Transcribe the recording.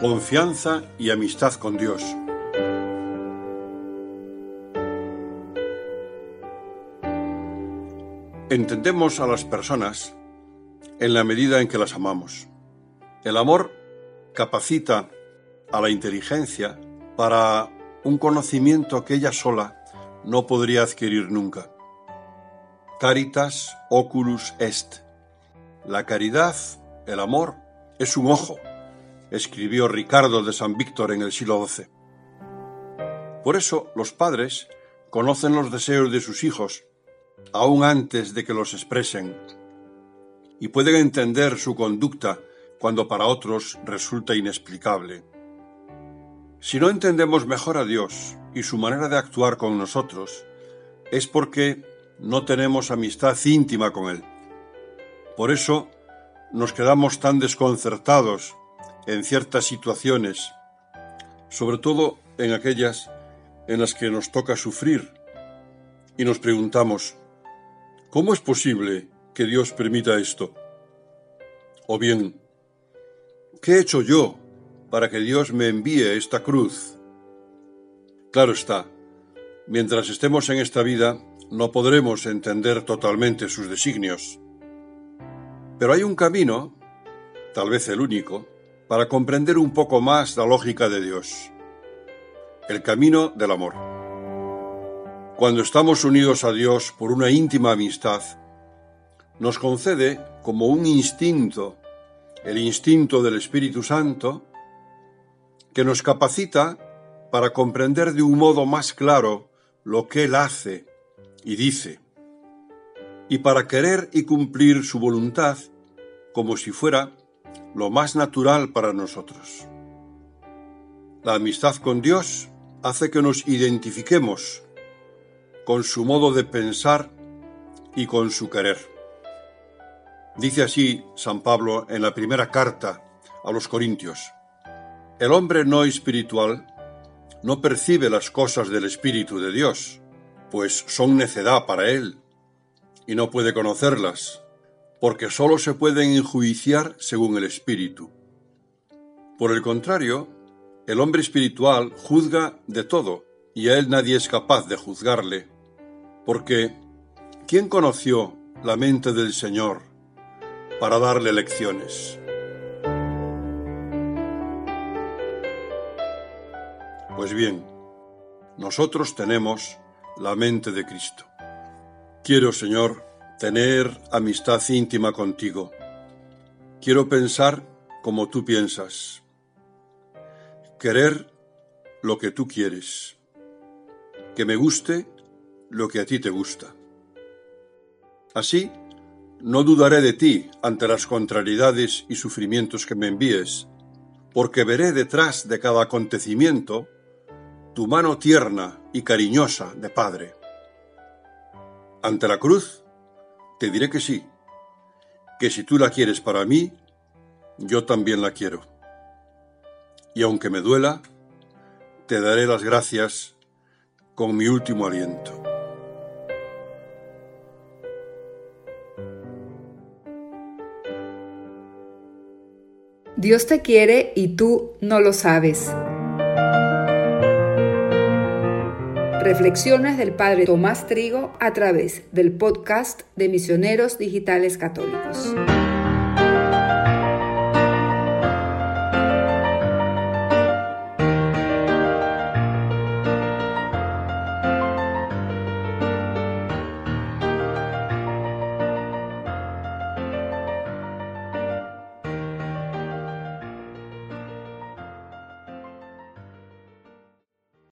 Confianza y amistad con Dios. Entendemos a las personas en la medida en que las amamos. El amor capacita a la inteligencia para un conocimiento que ella sola no podría adquirir nunca. Caritas oculus est. La caridad, el amor, es un ojo escribió Ricardo de San Víctor en el siglo XII. Por eso los padres conocen los deseos de sus hijos aún antes de que los expresen y pueden entender su conducta cuando para otros resulta inexplicable. Si no entendemos mejor a Dios y su manera de actuar con nosotros, es porque no tenemos amistad íntima con Él. Por eso nos quedamos tan desconcertados en ciertas situaciones, sobre todo en aquellas en las que nos toca sufrir, y nos preguntamos, ¿cómo es posible que Dios permita esto? O bien, ¿qué he hecho yo para que Dios me envíe esta cruz? Claro está, mientras estemos en esta vida no podremos entender totalmente sus designios. Pero hay un camino, tal vez el único, para comprender un poco más la lógica de Dios. El camino del amor. Cuando estamos unidos a Dios por una íntima amistad, nos concede como un instinto, el instinto del Espíritu Santo, que nos capacita para comprender de un modo más claro lo que Él hace y dice, y para querer y cumplir su voluntad como si fuera lo más natural para nosotros. La amistad con Dios hace que nos identifiquemos con su modo de pensar y con su querer. Dice así San Pablo en la primera carta a los Corintios. El hombre no espiritual no percibe las cosas del Espíritu de Dios, pues son necedad para él, y no puede conocerlas, porque sólo se pueden enjuiciar según el Espíritu. Por el contrario, el hombre espiritual juzga de todo, y a él nadie es capaz de juzgarle, porque ¿quién conoció la mente del Señor para darle lecciones? Pues bien, nosotros tenemos la mente de Cristo. Quiero, Señor, tener amistad íntima contigo. Quiero pensar como tú piensas, querer lo que tú quieres, que me guste lo que a ti te gusta. Así, no dudaré de ti ante las contrariedades y sufrimientos que me envíes, porque veré detrás de cada acontecimiento tu mano tierna y cariñosa de Padre. Ante la cruz, te diré que sí, que si tú la quieres para mí, yo también la quiero. Y aunque me duela, te daré las gracias con mi último aliento. Dios te quiere y tú no lo sabes. Reflexiones del Padre Tomás Trigo a través del podcast de Misioneros Digitales Católicos.